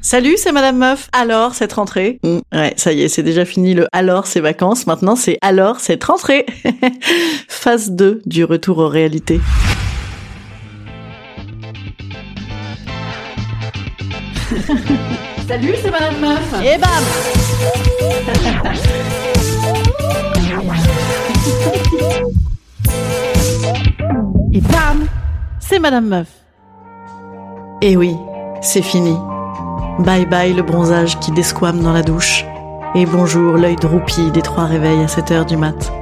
Salut, c'est Madame Meuf. Alors, cette rentrée? Mm, Ouais, ça y est, c'est déjà fini le alors, c'est vacances. Maintenant, c'est alors, cette rentrée. Phase 2 du retour aux réalités. Salut, c'est Madame Meuf. Et bam Et bam C'est Madame Meuf. Et oui, c'est fini. Bye bye le bronzage qui desquame dans la douche. Et bonjour l'œil droupi des trois réveils à 7 heures du mat.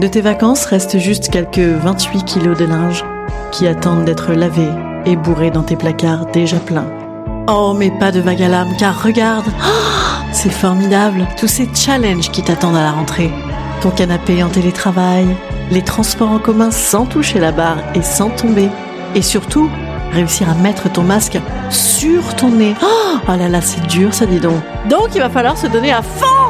De tes vacances restent juste quelques 28 kilos de linge qui attendent d'être lavés et bourrés dans tes placards déjà pleins. Oh, mais pas de vague à l'âme, car regarde, Ah, c'est formidable, tous ces challenges qui t'attendent à la rentrée. Ton canapé en télétravail, les transports en commun sans toucher la barre et sans tomber. Et surtout, réussir à mettre ton masque sur ton nez. Oh, oh là là, c'est dur ça, dis donc. Donc, il va falloir se donner à fond ah,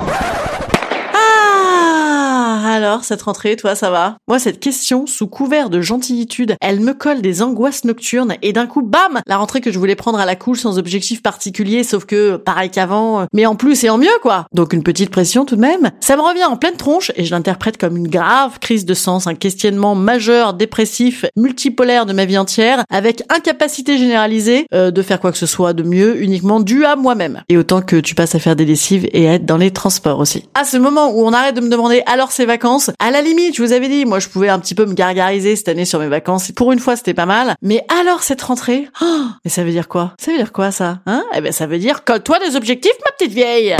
alors, cette rentrée, toi, ça va? Moi, cette question, sous couvert de gentillitude, elle me colle des angoisses nocturnes et d'un coup, bam La rentrée que je voulais prendre à la cool sans objectif particulier, sauf que, pareil qu'avant, euh, mais en plus et en mieux, quoi Donc une petite pression tout de même. Ça me revient en pleine tronche et je l'interprète comme une grave crise de sens, un questionnement majeur, dépressif, multipolaire de ma vie entière, avec incapacité généralisée euh, de faire quoi que ce soit de mieux, uniquement dû à moi-même. Et autant que tu passes à faire des lessives et à être dans les transports aussi. À ce moment où on arrête de me demander alors ces vacances, à la limite, je vous avais dit, moi je pouvais un petit peu me gargariser cette année sur mes vacances. Pour une fois, c'était pas mal. Mais alors cette rentrée, oh, mais ça veut dire quoi? Ça veut dire quoi ça? Hein? Eh ben ça veut dire colle-toi des objectifs, ma petite vieille.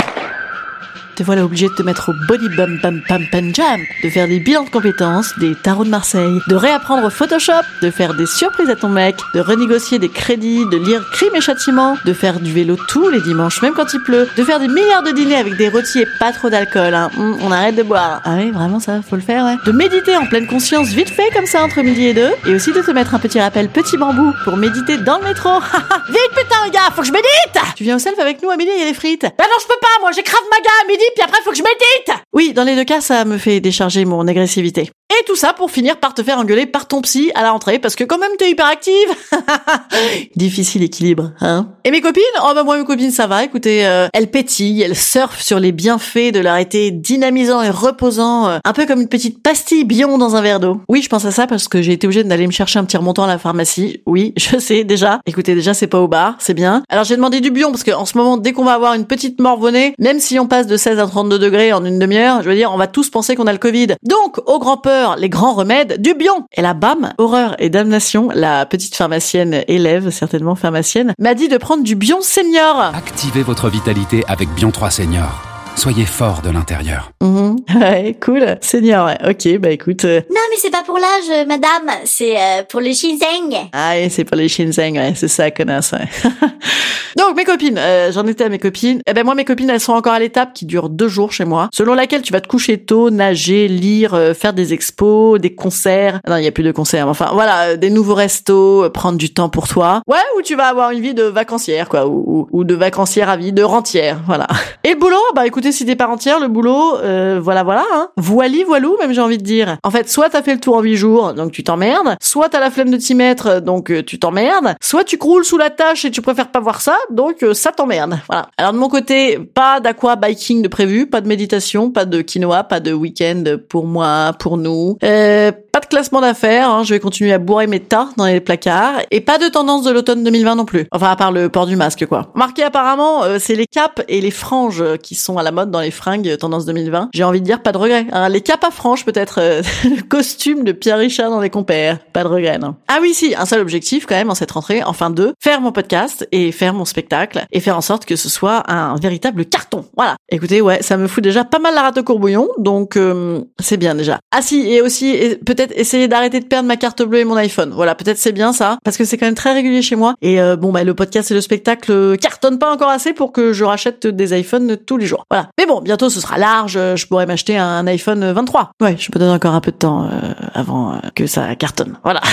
Te voilà obligé de te mettre au body bum bum pam pam jam, de faire des bilans de compétences, des tarots de Marseille, de réapprendre Photoshop, de faire des surprises à ton mec, de renégocier des crédits, de lire Crime et Châtiment, de faire du vélo tous les dimanches, même quand il pleut, de faire des milliards de dîners avec des rôtis et pas trop d'alcool. Hein. Hum, on arrête de boire. Ah oui, vraiment ça, faut le faire, ouais. De méditer en pleine conscience vite fait comme ça entre midi et deux, et aussi de te mettre un petit rappel petit bambou pour méditer dans le métro. vite putain les gars, faut que je médite Tu viens au self avec nous à midi, il y a des frites. Bah non, je peux pas, moi j'ai crave maga à midi, puis après faut que je médite Oui, dans les deux cas, ça me fait décharger mon agressivité. Et tout ça pour finir par te faire engueuler par ton psy à la rentrée parce que quand même t'es hyper active. Difficile équilibre, hein. Et mes copines? Oh bah moi mes copines ça va, écoutez, euh, elles pétillent, elles surfent sur les bienfaits de leur été dynamisant et reposant, euh, un peu comme une petite pastille bion dans un verre d'eau. Oui, je pense à ça parce que j'ai été obligée d'aller me chercher un petit remontant à la pharmacie. Oui, je sais déjà. Écoutez, déjà c'est pas au bar, c'est bien. Alors j'ai demandé du bion parce que en ce moment, dès qu'on va avoir une petite morvonnée, même si on passe de 16 à 32 degrés en une demi-heure, je veux dire, on va tous penser qu'on a le Covid. Donc, au grand peur, les grands remèdes du bion. Et là, bam, horreur et damnation, la petite pharmacienne élève, certainement pharmacienne, m'a dit de prendre du bion senior. Activez votre vitalité avec Bion 3 Senior. Soyez fort de l'intérieur. Mhm. Ouais, cool. Senior, ouais. Ok, bah écoute. euh, Non, mais c'est pas pour l'âge, euh, madame. C'est euh, pour le ginseng. Ah oui, c'est pour les Shinzeng, ouais, c'est ça, connasse, ouais. Donc, mes copines, euh, j'en étais à mes copines. Eh ben, moi, mes copines, elles sont encore à l'étape qui dure deux jours chez moi, selon laquelle tu vas te coucher tôt, nager, lire, euh, faire des expos, des concerts. Non, il y a plus de concerts, mais enfin, voilà, euh, des nouveaux restos, euh, prendre du temps pour toi. Ouais, ou tu vas avoir une vie de vacancière, quoi, ou, ou, ou de vacancière à vie, de rentière, voilà. Et le boulot, bah écoutez, si t'es pas rentière, le boulot, euh, voilà, voilà, hein. Voili, voilou, même j'ai envie de dire. En fait, soit t'as fait le tour en huit jours, donc tu t'emmerdes, soit t'as la flemme de t'y mettre, donc euh, tu t'emmerdes, soit tu croules sous la tâche et tu préfères pas voir ça, donc euh, ça t'emmerde. Voilà. Alors de mon côté, pas d'aqua biking de prévu, pas de méditation, pas de quinoa, pas de week-end pour moi, pour nous. Euh, pas de classement d'affaires, hein, je vais continuer à bourrer mes tas dans les placards, et pas de tendance de l'automne 2020 non plus. Enfin, à part le port du masque, quoi. Marqué apparemment, euh, c'est les capes et les franges qui sont à la mode dans les fringues tendance 2020. J'ai envie de dire pas de regret. Hein. Les capes à franges peut-être, euh, le costume de Pierre Richard dans les compères. Pas de regret, non. Ah oui, si, un seul objectif quand même en cette rentrée, enfin deux, faire mon podcast et faire mon spectacle et faire en sorte que ce soit un véritable carton. Voilà. Écoutez, ouais, ça me fout déjà pas mal la rate au courbouillon, donc euh, c'est bien déjà. Ah si, et aussi peut-être peut-être essayer d'arrêter de perdre ma carte bleue et mon iPhone. Voilà, peut-être c'est bien ça, parce que c'est quand même très régulier chez moi. Et euh, bon, bah le podcast et le spectacle cartonnent pas encore assez pour que je rachète des iPhones tous les jours. Voilà. Mais bon, bientôt ce sera large, je pourrais m'acheter un iPhone 23. Ouais, je me donne encore un peu de temps euh, avant euh, que ça cartonne. Voilà.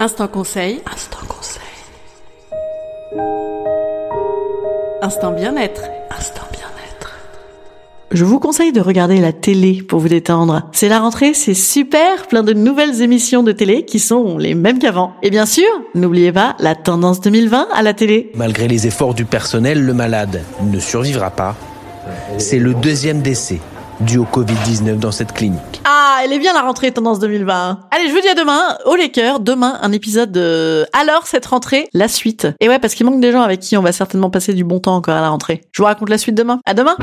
Instant conseil. Instant conseil. Instant bien-être. Instant bien-être. Je vous conseille de regarder la télé pour vous détendre. C'est la rentrée, c'est super, plein de nouvelles émissions de télé qui sont les mêmes qu'avant. Et bien sûr, n'oubliez pas la tendance 2020 à la télé. Malgré les efforts du personnel, le malade ne survivra pas. C'est le deuxième décès dû au Covid-19 dans cette clinique. Ah, elle est bien la rentrée tendance 2020. Allez, je vous dis à demain, au Laker, demain un épisode de Alors cette rentrée, la suite. Et ouais, parce qu'il manque des gens avec qui on va certainement passer du bon temps encore à la rentrée. Je vous raconte la suite demain. À demain.